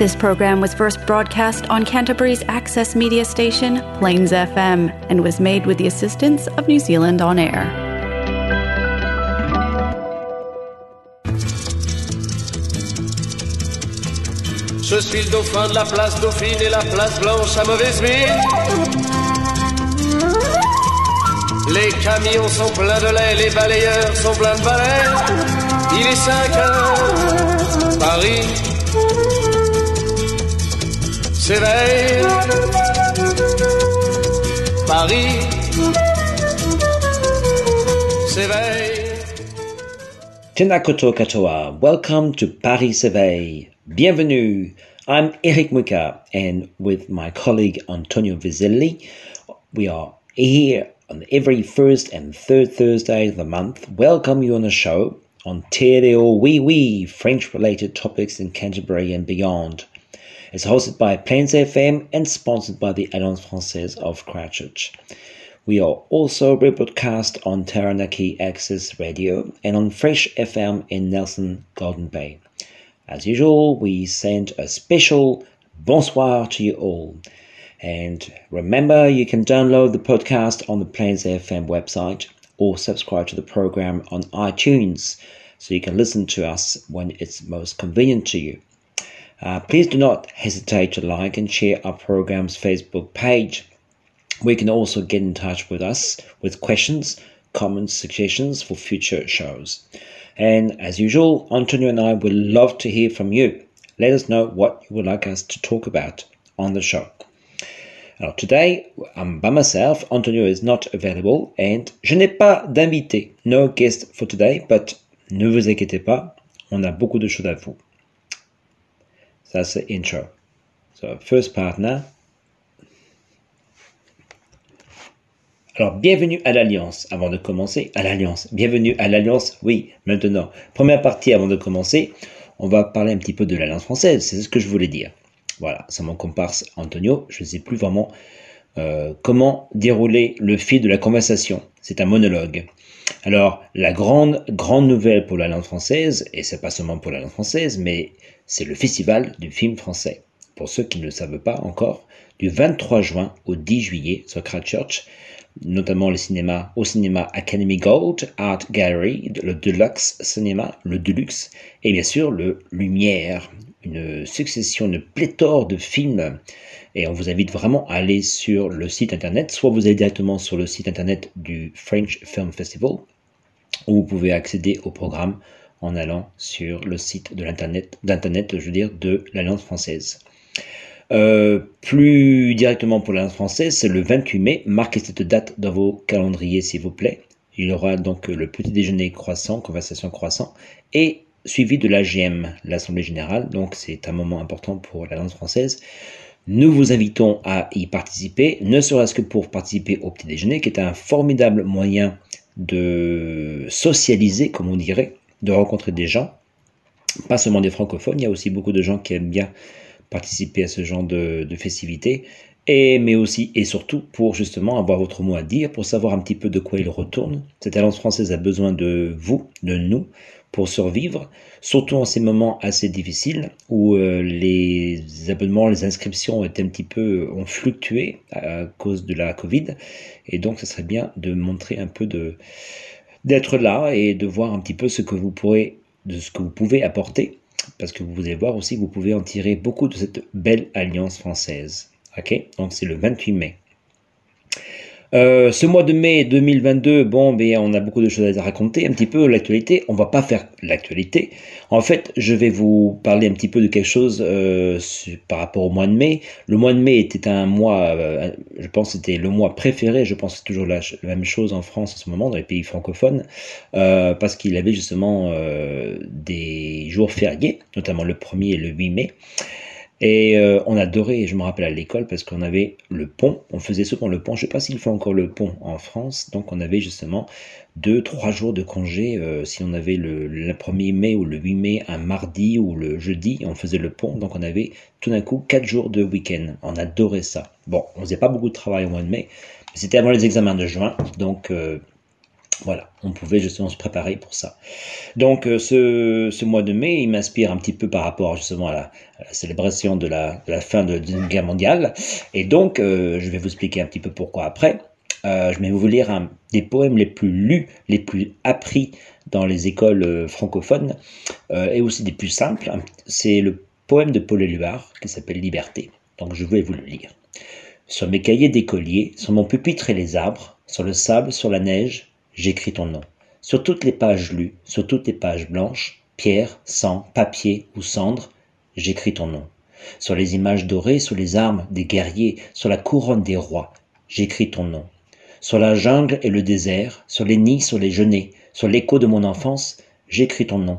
This program was first broadcast on Canterbury's access media station, Plains FM, and was made with the assistance of New Zealand On Air. Je suis le dauphin de la place Dauphine et la place Blanche à mauvaise mine. Les camions sont pleins de lait, les balayeurs sont pleins de balais. Il est 5 heures, Paris s'éveille. Paris s'éveille. Koutou katoa. Welcome to Paris S'éveille. Bienvenue. I'm Eric Muka and with my colleague Antonio Vizelli, we are here on every first and third Thursday of the month. Welcome you on the show on Te Reo Wee Wee, French related topics in Canterbury and beyond. It's hosted by Plains FM and sponsored by the Alliance Française of Christchurch. We are also rebroadcast on Taranaki Access Radio and on Fresh FM in Nelson Golden Bay. As usual, we send a special bonsoir to you all. And remember, you can download the podcast on the Plains FM website or subscribe to the program on iTunes so you can listen to us when it's most convenient to you. Uh, please do not hesitate to like and share our program's Facebook page. We can also get in touch with us with questions, comments, suggestions for future shows. And as usual, Antonio and I would love to hear from you. Let us know what you would like us to talk about on the show. Today, I'm by myself. Antonio is not available and je n'ai pas d'invité. No guest for today, but ne vous inquiétez pas, on a beaucoup de choses à vous. Ça c'est intro. So first partner. Alors, bienvenue à l'Alliance. Avant de commencer, à l'Alliance. Bienvenue à l'Alliance. Oui, maintenant. Première partie avant de commencer, on va parler un petit peu de l'Alliance française. C'est ce que je voulais dire. Voilà, c'est mon comparse Antonio. Je ne sais plus vraiment euh, comment dérouler le fil de la conversation. C'est un monologue. Alors, la grande, grande nouvelle pour la langue française, et c'est pas seulement pour la langue française, mais c'est le festival du film français. Pour ceux qui ne le savent pas encore, du 23 juin au 10 juillet sur Christchurch, notamment le cinéma, au cinéma Academy Gold, Art Gallery, le Deluxe Cinéma, le Deluxe, et bien sûr le Lumière, une succession, une pléthore de films. Et on vous invite vraiment à aller sur le site internet, soit vous allez directement sur le site internet du French Film Festival, ou vous pouvez accéder au programme en allant sur le site de l'internet, d'internet, je veux dire, de l'Alliance française. Euh, plus directement pour la langue française, c'est le 28 mai. Marquez cette date dans vos calendriers, s'il vous plaît. Il y aura donc le petit déjeuner croissant, conversation croissant, et suivi de l'AGM, l'Assemblée Générale. Donc c'est un moment important pour la française. Nous vous invitons à y participer, ne serait-ce que pour participer au petit déjeuner, qui est un formidable moyen de socialiser, comme on dirait, de rencontrer des gens, pas seulement des francophones, il y a aussi beaucoup de gens qui aiment bien participer à ce genre de, de festivités, et, mais aussi et surtout pour justement avoir votre mot à dire, pour savoir un petit peu de quoi il retourne. Cette alliance française a besoin de vous, de nous, pour survivre, surtout en ces moments assez difficiles où euh, les abonnements, les inscriptions été un petit ont fluctué à cause de la Covid, et donc ce serait bien de montrer un peu de d'être là et de voir un petit peu ce que vous de ce que vous pouvez apporter parce que vous allez voir aussi vous pouvez en tirer beaucoup de cette belle alliance française. Ok, donc c'est le 28 mai. Euh, ce mois de mai 2022, bon, ben, on a beaucoup de choses à raconter, un petit peu l'actualité. On va pas faire l'actualité. En fait, je vais vous parler un petit peu de quelque chose euh, par rapport au mois de mai. Le mois de mai était un mois, euh, je pense, c'était le mois préféré. Je pense c'est toujours la, la, même chose en France en ce moment, dans les pays francophones, euh, parce qu'il avait justement euh, des jours fériés, notamment le 1er et le 8 mai. Et euh, on adorait, je me rappelle à l'école, parce qu'on avait le pont, on faisait souvent le pont, je ne sais pas s'il fait encore le pont en France, donc on avait justement deux, trois jours de congé, euh, si on avait le, le 1er mai ou le 8 mai, un mardi ou le jeudi, on faisait le pont, donc on avait tout d'un coup quatre jours de week-end, on adorait ça. Bon, on faisait pas beaucoup de travail au mois de mai, c'était avant les examens de juin, donc... Euh, Voilà, on pouvait justement se préparer pour ça. Donc euh, ce, mois de mai, il m'inspire un petit peu par rapport justement à la, célébration de la, fin de la Deuxième Guerre mondiale. Et donc, euh, je vais vous expliquer un petit peu pourquoi après. Euh, je vais vous lire un des poèmes les plus lus, les plus appris dans les écoles francophones, et aussi des plus simples. C'est le poème de Paul Éluard qui s'appelle Liberté. Donc je vais vous le lire. Sur mes cahiers d'écolier, sur mon pupitre et les arbres, sur le sable, sur la neige, j'écris ton nom. Sur toutes les pages lues, sur toutes les pages blanches, pierre, sang, papier ou cendre, j'écris ton nom. Sur les images dorées, sur les armes des guerriers, sur la couronne des rois, j'écris ton nom. Sur la jungle et le désert, sur les nids, sur les genêts, sur l'écho de mon enfance, j'écris ton nom.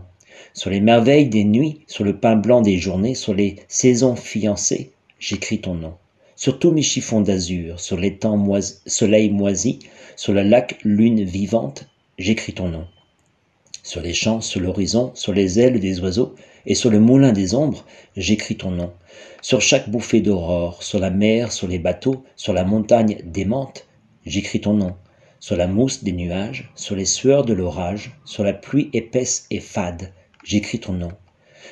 Sur les merveilles des nuits, sur le pain blanc des journées, sur les saisons fiancées, j'écris ton nom. Sur tous mes chiffons d'azur, sur l'étang soleil moisi, sur le lac lune vivante, j'écris ton nom. Sur les champs, sur l'horizon, sur les ailes des oiseaux, et sur le moulin des ombres, j'écris ton nom. Sur chaque bouffée d'aurore, sur la mer, sur les bateaux, sur la montagne démente, j'écris ton nom. Sur la mousse des nuages, sur les sueurs de l'orage, sur la pluie épaisse et fade, j'écris ton nom.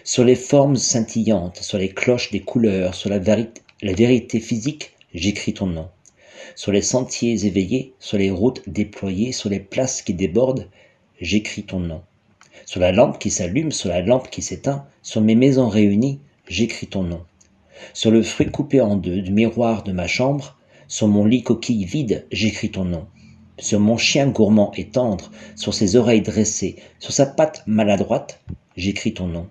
Sur les formes scintillantes, sur les cloches des couleurs, sur la, la vérité physique, j'écris ton nom sur les sentiers éveillés, sur les routes déployées, sur les places qui débordent, j'écris ton nom. Sur la lampe qui s'allume, sur la lampe qui s'éteint, sur mes maisons réunies, j'écris ton nom. Sur le fruit coupé en deux du miroir de ma chambre, sur mon lit coquille vide, j'écris ton nom. Sur mon chien gourmand et tendre, sur ses oreilles dressées, sur sa patte maladroite, j'écris ton nom.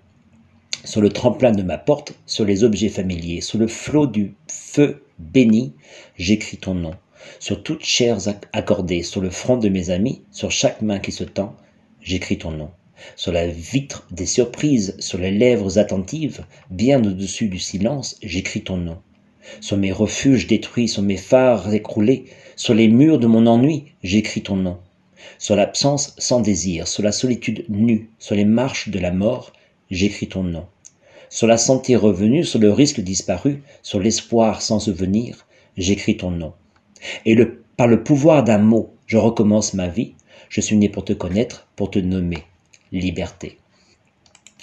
Sur le tremplin de ma porte, sur les objets familiers, sur le flot du feu béni, j'écris ton nom. Sur toutes chairs accordées, sur le front de mes amis, sur chaque main qui se tend, j'écris ton nom. Sur la vitre des surprises, sur les lèvres attentives, bien au-dessus du silence, j'écris ton nom. Sur mes refuges détruits, sur mes phares écroulés, sur les murs de mon ennui, j'écris ton nom. Sur l'absence sans désir, sur la solitude nue, sur les marches de la mort, j'écris ton nom sur la santé revenue, sur le risque disparu, sur l'espoir sans souvenir, j'écris ton nom. Et par le pouvoir d'un mot, je recommence ma vie. Je suis né pour te connaître, pour te nommer. Liberté.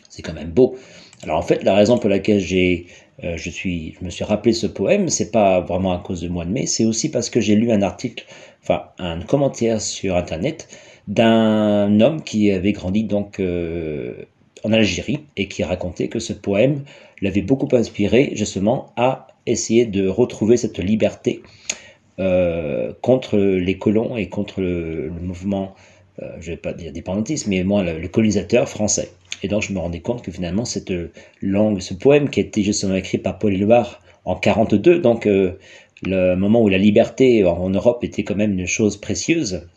C'est quand même beau. Alors en fait, la raison pour laquelle j'ai, euh, je, suis, je me suis rappelé ce poème, c'est pas vraiment à cause de mois de mai, c'est aussi parce que j'ai lu un article, enfin un commentaire sur Internet d'un homme qui avait grandi donc euh, en Algérie et qui racontait que ce poème l'avait beaucoup inspiré justement à essayer de retrouver cette liberté euh, contre les colons et contre le, mouvement, euh, je ne vais pas dire dépendantisme, mais moi le, colonisateur français. Et donc je me rendais compte que finalement cette langue, ce poème qui a été justement écrit par Paul Éluard en 42, donc euh, le moment où la liberté en Europe était quand même une chose précieuse,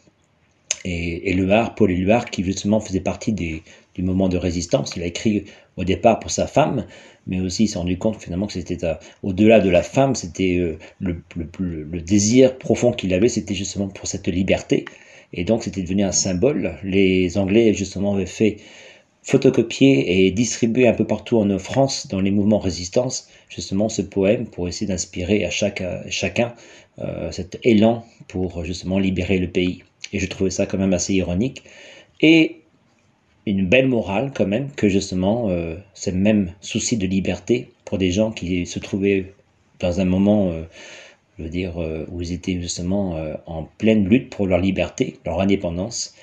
et Éluard, Paul Éluard, qui justement faisait partie des, du moment de résistance. Il a écrit au départ pour sa femme, mais aussi il s'est rendu compte finalement que c'était euh, au-delà de la femme, c'était euh, le, désir profond qu'il avait, c'était justement pour cette liberté. Et donc c'était devenu un symbole. Les Anglais justement avaient fait photocopier et distribuer un peu partout en France, dans les mouvements résistance, justement ce poème pour essayer d'inspirer à chacun euh, cet élan pour justement libérer le pays. Et je trouvais ça quand même assez ironique. Et une belle morale quand même que justement euh, ce même souci de liberté pour des gens qui se trouvaient dans un moment, euh, je veux dire, euh, où ils étaient justement en pleine lutte pour leur liberté, leur indépendance,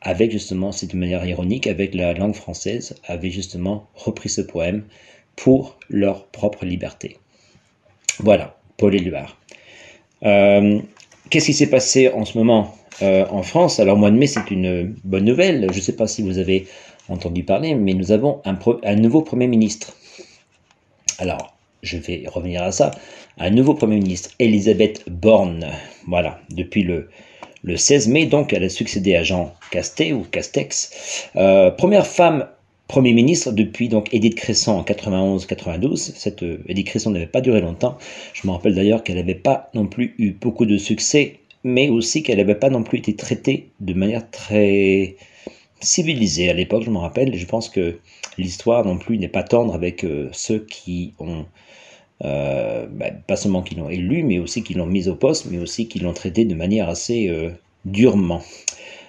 avec justement, c'est de manière ironique, avec la langue française, avaient justement repris ce poème pour leur propre liberté. Voilà, Paul Éluard. Qu'est-ce qui s'est passé en ce moment? Euh, en France. Alors, mois de mai, c'est une bonne nouvelle. Je ne sais pas si vous avez entendu parler, mais nous avons un, nouveau Premier ministre. Alors, je vais revenir à ça. Un nouveau Premier ministre, Elisabeth Borne. Voilà, depuis le, le 16 mai, donc, elle a succédé à Jean Castet ou Castex. Euh, première femme Premier ministre depuis donc Edith Cresson en 91-92. Cette euh, Edith Cresson n'avait pas duré longtemps. Je me rappelle d'ailleurs qu'elle n'avait pas non plus eu beaucoup de succès mais aussi qu'elle n'avait pas non plus été traitée de manière très civilisée à l'époque, je me rappelle. Je pense que l'histoire non plus n'est pas tendre avec euh, ceux qui ont, euh, bah, pas seulement qui l'ont élu, mais aussi qui l'ont mise au poste, mais aussi qui l'ont traité de manière assez euh, durement.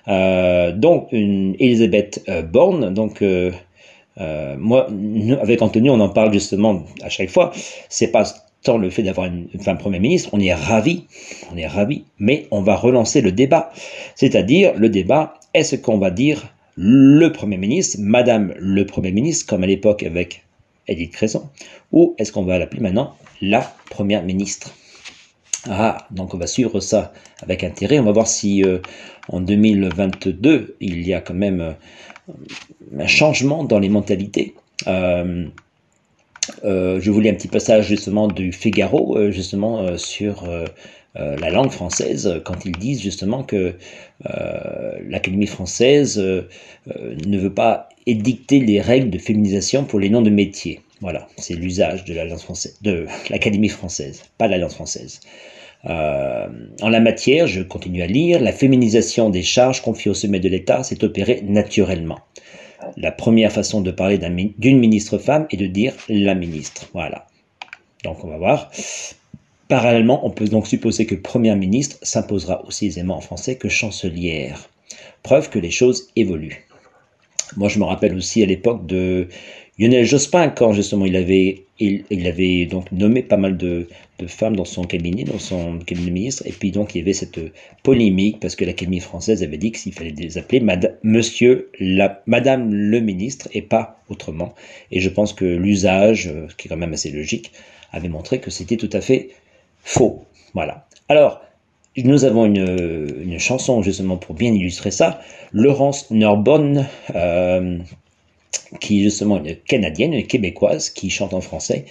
donc, une Elisabeth Borne, donc moi, avec Anthony, on en parle justement à chaque fois. C'est pas tant le fait d'avoir une, femme première ministre, on est ravi, on est ravi, mais on va relancer le débat. C'est-à-dire le débat, est-ce qu'on va dire le Premier ministre, Madame le Premier ministre, comme à l'époque avec Edith Cresson, ou est-ce qu'on va l'appeler maintenant la Première ministre? Ah, donc on va suivre ça avec intérêt. On va voir si euh, en 2022, il y a quand même euh, un changement dans les mentalités. Euh, je voulais un petit passage justement du Figaro, justement sur euh, la langue française quand ils disent justement que euh, l'Académie française euh, ne veut pas édicter les règles de féminisation pour les noms de métiers. Voilà, c'est l'usage de l'Alliance française, de l'Académie française, pas l'Alliance française. en la matière, je continue à lire, la féminisation des charges confiées au sommet de l'État s'est opérée naturellement. La première façon de parler d'une ministre femme est de dire la ministre. Voilà. Donc on va voir. Parallèlement, on peut donc supposer que Première ministre s'imposera aussi aisément en français que chancelière. Preuve que les choses évoluent. Moi, je me rappelle aussi à l'époque de Lionel Jospin, quand justement il avait, il, avait donc nommé pas mal de, femmes dans son cabinet, dans son cabinet de ministre, et puis donc il y avait cette polémique parce que l'Académie française avait dit qu'il fallait les appeler Monsieur, la, Madame le ministre, et pas autrement. Et je pense que l'usage, euh, qui est quand même assez logique, avait montré que c'était tout à fait faux. Voilà. Alors, nous avons une, chanson justement pour bien illustrer ça. Laurence Norbonne, euh, qui est justement une Canadienne, une Québécoise, qui chante en français.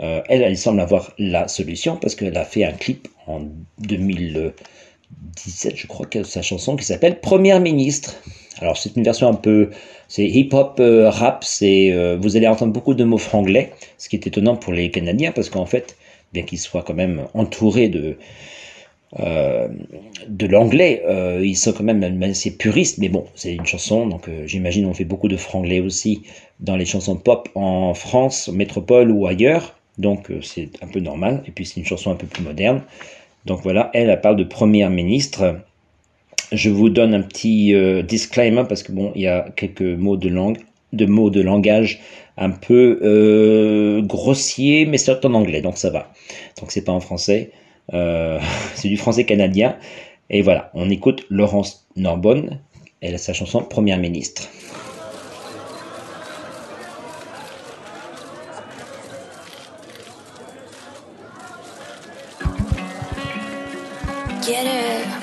Euh, elle, elle semble avoir la solution parce qu'elle a fait un clip en 2017, je crois, que sa chanson qui s'appelle Première ministre. Alors c'est une version un peu, c'est hip-hop euh, rap, c'est, vous allez entendre beaucoup de mots franglais, ce qui est étonnant pour les Canadiens parce qu'en fait, bien qu'il soit quand même entouré de, euh, de l'anglais. Euh, ils sont quand même assez puristes, mais bon, c'est une chanson, donc euh, j'imagine on fait beaucoup de franglais aussi dans les chansons pop en France, métropole ou ailleurs, donc c'est un peu normal. Et puis c'est une chanson un peu plus moderne. Donc voilà, elle, elle parle de première ministre. Je vous donne un petit disclaimer parce que bon, il y a quelques mots de langue, de mots de langage un peu euh, grossier, mais c'est en anglais, donc ça va. Donc c'est pas en français, euh, c'est du français canadien. Et voilà, on écoute Laurence Norbonne, elle a sa chanson Première ministre.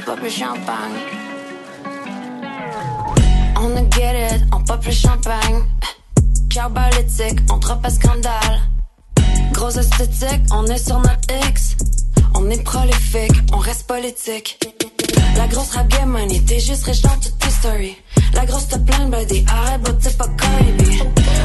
Pop le champagne. On a get it, on pop le champagne. Carbolitique, on drop à scandale. Grosse esthétique, on est sur notre X. On est prolifique, on reste politique. La grosse rap game money, t'es juste riche dans toutes tes stories. La grosse te plein body, arrête, but t'es pas Cardi.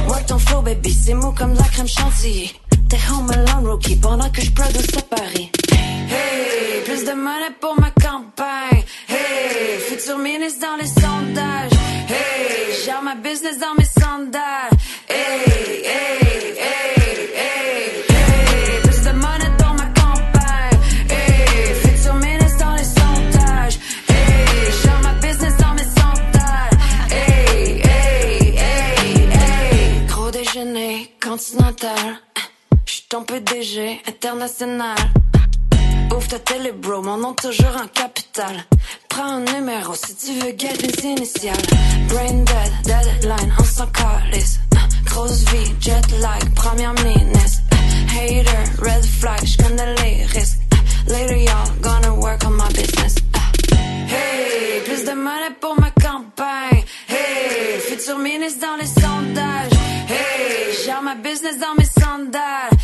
Work ton flow, baby, c'est mou comme la crème chantilly. T'es home alone, rookie, pendant que je produis à Paris. Hey, plus de money pour ma campagne. Hey, futur ministre dans les sondages. Hey, gère ma business dans mes sandales. Hey, hey, hey, continental. J'suis ton PDG international. Ouvre ta télé, bro, mon nom toujours en capital. Prends un numéro si tu veux get les initiales. Brain dead, deadline, on s'en calisse. Grosse vie, jet lag, première ministre. Hater, red flag, j'connais les risques. Later y'all gonna work on my business. Hey, plus de money pour ma campagne. Hey, futur ministre dans les sondages. Hey, gère ma business dans mes sandales.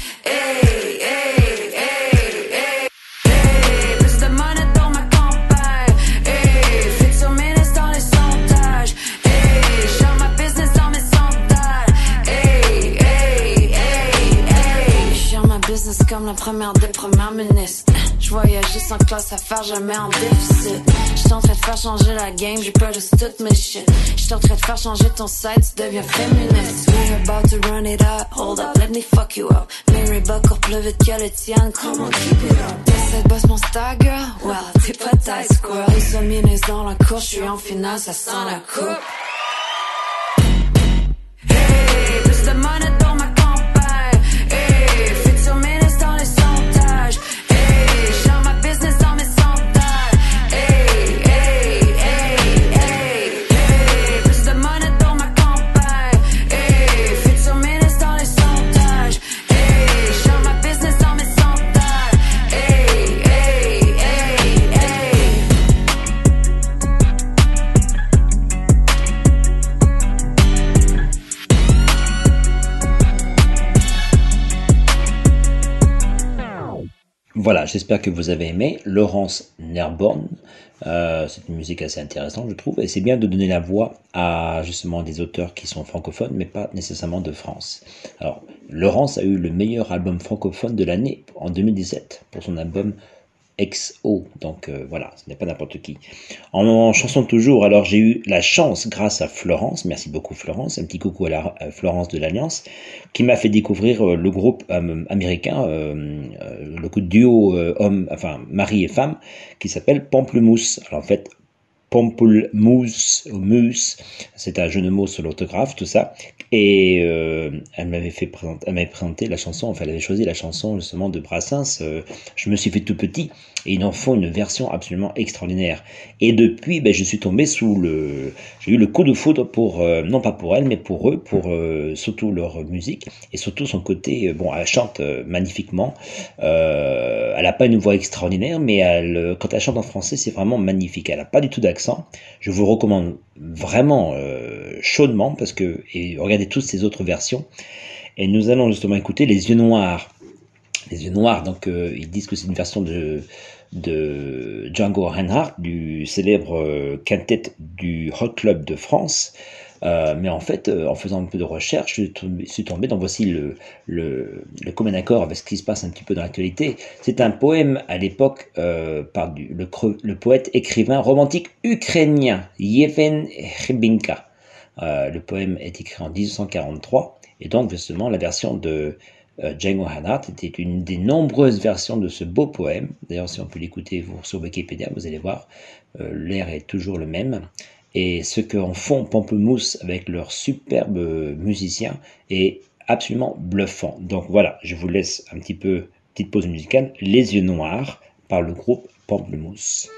Première des premières ministres. Je voyage juste en classe à faire jamais en déficit. J'suis en train de faire changer la game, j'ai peur de toutes mes shit. J'suis en train de faire changer ton site, tu deviens féministe. We're about to run it up, hold up, let me fuck you up. Mary Buckle plus vite que le tien, come on, keep it up. T'essaies boss mon star girl, well, t'es pas taille squirrel. Ils dans la cour, j'suis en finale, ça sent la coupe. Hey, plus de money Voilà, j'espère que vous avez aimé. Laurence Nerborn, euh, c'est une musique assez intéressante, je trouve, et c'est bien de donner la voix à justement des auteurs qui sont francophones, mais pas nécessairement de France. Alors, Laurence a eu le meilleur album francophone de l'année en 2017 pour son album XO. Donc euh, voilà, ce n'est pas n'importe qui. En, chanson toujours, alors j'ai eu la chance grâce à Florence, merci beaucoup Florence, un petit coucou à, la, à Florence de l'Alliance, qui m'a fait découvrir euh, le groupe euh, américain, euh, euh, le duo euh, homme, enfin mari et femme, qui s'appelle Pamplemousse. Alors en fait, Pamplemousse, ou Mousse, c'est un jeu de mots sur l'orthographe, tout ça. Et euh, elle m'avait fait présenter, elle présenté la chanson, enfin elle avait choisi la chanson justement de Brassens, euh, Je me suis fait tout petit, et ils en font une version absolument extraordinaire. Et depuis, ben, je suis tombé sous le, j'ai eu le coup de foudre pour, euh, non pas pour elle, mais pour eux, pour euh, surtout leur musique, et surtout son côté, euh, bon, elle chante magnifiquement, elle n'a pas une voix extraordinaire, mais elle, quand elle chante en français, c'est vraiment magnifique. Elle n'a pas du tout d'accent. Je vous recommande vraiment chaudement parce que regardez toutes ces autres versions. Et nous allons justement écouter Les Yeux Noirs. Les Yeux Noirs, donc ils disent que c'est une version de, de Django Reinhardt, du célèbre euh, quintet du Hot Club de France. Euh, mais en fait, euh, en faisant un peu de recherche, je suis tombé, dans voici le, le, commun accord avec ce qui se passe un petit peu dans l'actualité. C'est un poème à l'époque par du, le, poète écrivain romantique ukrainien Yevhen Hribinka. Le poème est écrit en 1843 et donc justement la version de Django Reinhardt était une des nombreuses versions de ce beau poème. D'ailleurs, si on peut l'écouter sur Wikipédia, vous allez voir, euh, l'air est toujours le même. Et ce qu'en font Pamplemousse avec leurs superbes musiciens est absolument bluffant. Donc voilà, je vous laisse un petit peu, petite pause musicale, Les Yeux Noirs par le groupe Pamplemousse.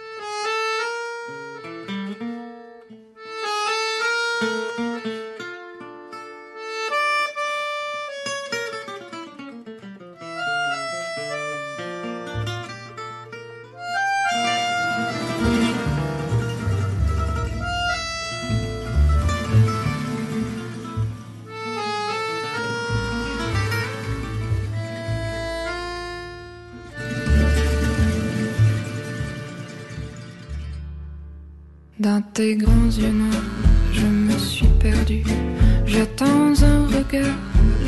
Dans tes grands yeux noirs, je me suis perdu. J'attends un regard,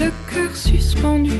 le cœur suspendu.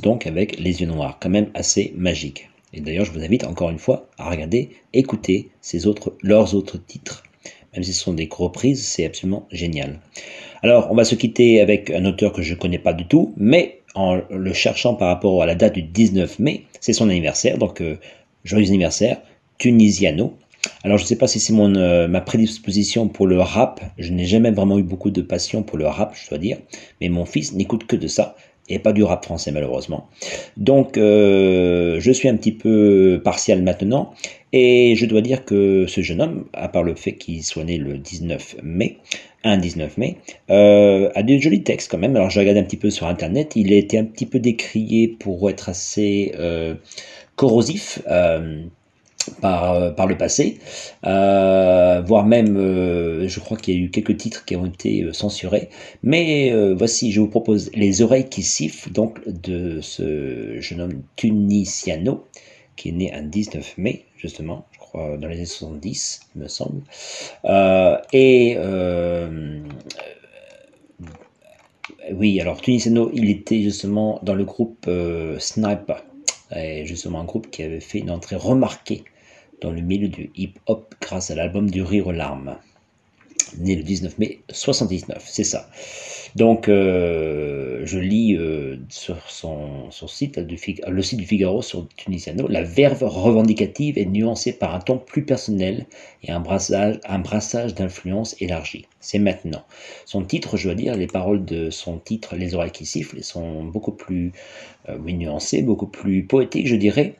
Donc avec Les Yeux Noirs, quand même assez magique. Et d'ailleurs, je vous invite encore une fois à regarder, écouter ces autres, leurs autres titres. Même si ce sont des reprises, c'est absolument génial. Alors, on va se quitter avec un auteur que je ne connais pas du tout, mais en le cherchant par rapport à la date du 19 mai, c'est son anniversaire, donc euh, joyeux anniversaire, Tunisiano. Alors, je ne sais pas si c'est mon euh, ma prédisposition pour le rap. Je n'ai jamais vraiment eu beaucoup de passion pour le rap, je dois dire. Mais mon fils n'écoute que de ça et pas du rap français malheureusement. Donc euh, je suis un petit peu partial maintenant et je dois dire que ce jeune homme, à part le fait qu'il soit né le 19 mai, un 19 mai, euh, a des jolis textes quand même. Alors j'ai regardé un petit peu sur internet, il a été un petit peu décrié pour être assez euh, corrosif. Par, euh, par le passé, euh, voire même, euh, je crois qu'il y a eu quelques titres qui ont été censurés. Mais voici, je vous propose Les oreilles qui sifflent, donc de ce jeune homme tunisiano, qui est né un 19 mai, justement, je crois, dans les années 70, il me semble. Et oui, alors Tunisiano, il était justement dans le groupe Sniper, et justement un groupe qui avait fait une entrée remarquée dans le milieu du hip-hop grâce à l'album du Rire aux larmes, né le 19 mai 79, c'est ça. Donc, euh, je lis euh, sur son, site, le site du Figaro sur Tunisiano, la verve revendicative est nuancée par un ton plus personnel et un brassage, d'influences élargi. C'est maintenant. Son titre, je dois dire, les paroles de son titre, Les oreilles qui sifflent, sont beaucoup plus euh, nuancées, beaucoup plus poétiques, je dirais.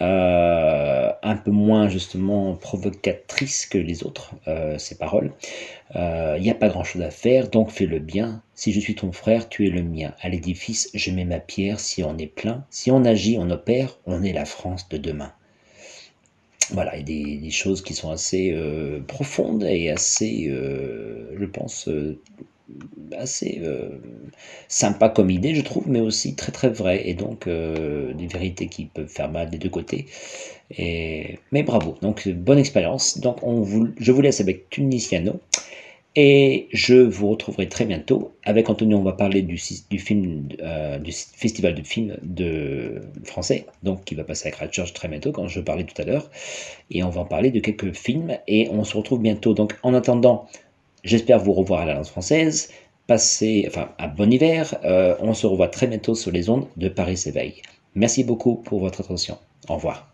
Euh, un peu moins justement provocatrices que les autres, euh, ces paroles. Il n'y a pas grand chose à faire, donc fais le bien. Si je suis ton frère, tu es le mien. À l'édifice, je mets ma pierre. Si on est plein, si on agit, on opère, on est la France de demain. Voilà, et des, des choses qui sont assez euh, profondes et assez, euh, je pense, euh, assez euh, sympa comme idée, je trouve, mais aussi très très vrai, et donc euh, des vérités qui peuvent faire mal des deux côtés. Mais bravo, donc bonne expérience. Donc on vous, je vous laisse avec Tunisiano. Et je vous retrouverai très bientôt. Avec Antonio, on va parler du film, euh, du festival de films de français, donc qui va passer à Christchurch très bientôt, quand je parlais tout à l'heure. Et on va en parler de quelques films. Et on se retrouve bientôt. Donc en attendant, j'espère vous revoir à l'Alliance française. Passez, enfin, un bon hiver. Euh, on se revoit très bientôt sur les ondes de Paris s'éveille. Merci beaucoup pour votre attention. Au revoir.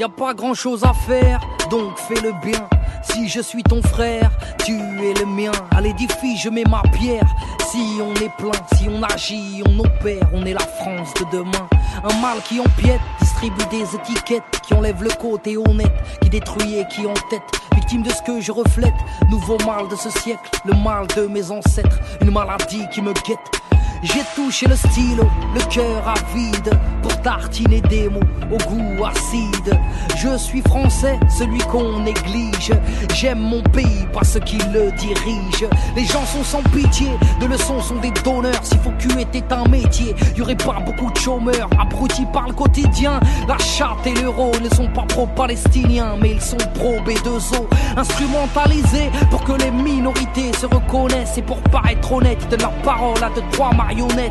Y a pas grand chose à faire, donc fais le bien. Si je suis ton frère, tu es le mien. À l'édifice, je mets ma pierre. Si on est plein, si on agit, on opère, on est la France de demain. Un mal qui empiète, distribue des étiquettes, qui enlève le côté honnête, qui détruit et qui en tête. Victime de ce que je reflète, nouveau mal de ce siècle, le mal de mes ancêtres, une maladie qui me guette. J'ai touché le stylo, le cœur avide pour tartiner des mots au goût acide. Je suis français, celui qu'on néglige. J'aime mon pays, pas ceux qui le dirigent. Les gens sont sans pitié, de leçons sont des donneurs. Si faux cul était un métier, y aurait pas beaucoup de chômeurs. Abrutis par le quotidien, la charte et l'euro ne sont pas pro-palestiniens, mais ils sont pro-B2O. Instrumentalisés pour que les minorités se reconnaissent et pour paraître honnête, de leur parole à de trois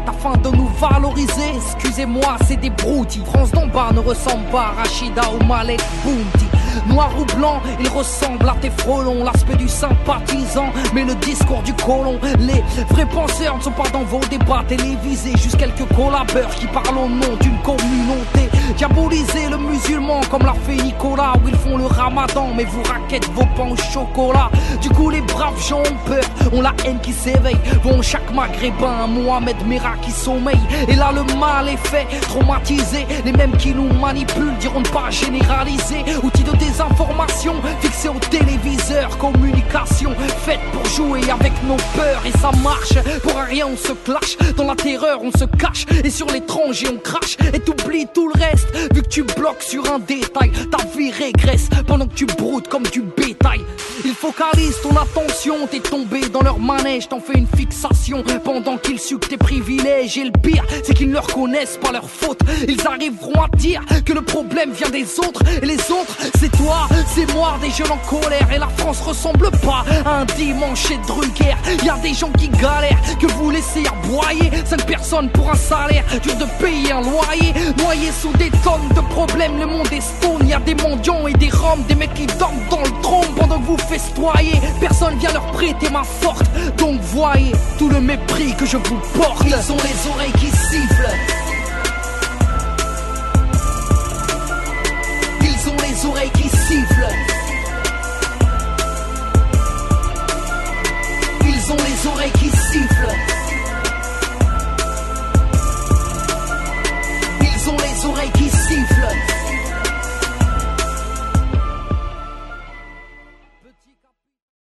afin de nous valoriser. Excusez-moi, c'est des broutilles. France d'en bas ne ressemble pas à Rachida ou Malek Bounty. Noir ou blanc, il ressemble à tes frelons, l'aspect du sympathisant, mais le discours du colon. Les vrais penseurs ne sont pas dans vos débats télévisés, juste quelques collabeurs qui parlent au nom d'une communauté. Diaboliser le musulman comme l'a fait Nicolas, où ils font le ramadan, mais vous raquettez vos pains au chocolat. Du coup, les braves gens ont peur, ont la haine qui s'éveille, vont chaque maghrébin, Mohamed Merah qui sommeille. Et là, le mal est fait, traumatisé. Les mêmes qui nous manipulent diront de pas généraliser. Des informations fixées au téléviseur. Communication faite pour jouer avec nos peurs et ça marche. Pour un rien on se clash, dans la terreur on se cache et sur l'étranger on crache et t'oublies tout le reste. Vu que tu bloques sur un détail, ta vie régresse pendant que tu broutes comme du bétail. Ils focalisent ton attention, t'es tombé dans leur manège, t'en fais une fixation pendant qu'ils sucent tes privilèges. Et le pire, c'est qu'ils ne reconnaissent pas leur faute. Ils arriveront à dire que le problème vient des autres et les autres, c'est c'est moi, des jeunes en colère. Et la France ressemble pas à un dimanche chez Drucker. Y a des gens qui galèrent, que vous laissez aboyer. Cinq personnes pour un salaire, dur de payer un loyer. Noyés sous des tonnes de problèmes, le monde est stone. Y a des mendiants et des roms, des mecs qui dorment dans le trône pendant que vous festoyez. Personne vient leur prêter ma forte. Donc voyez tout le mépris que je vous porte. Ils ont les oreilles qui sifflent. Les oreilles qui sifflent. Ils ont les oreilles qui sifflent. Ils ont les oreilles qui sifflent.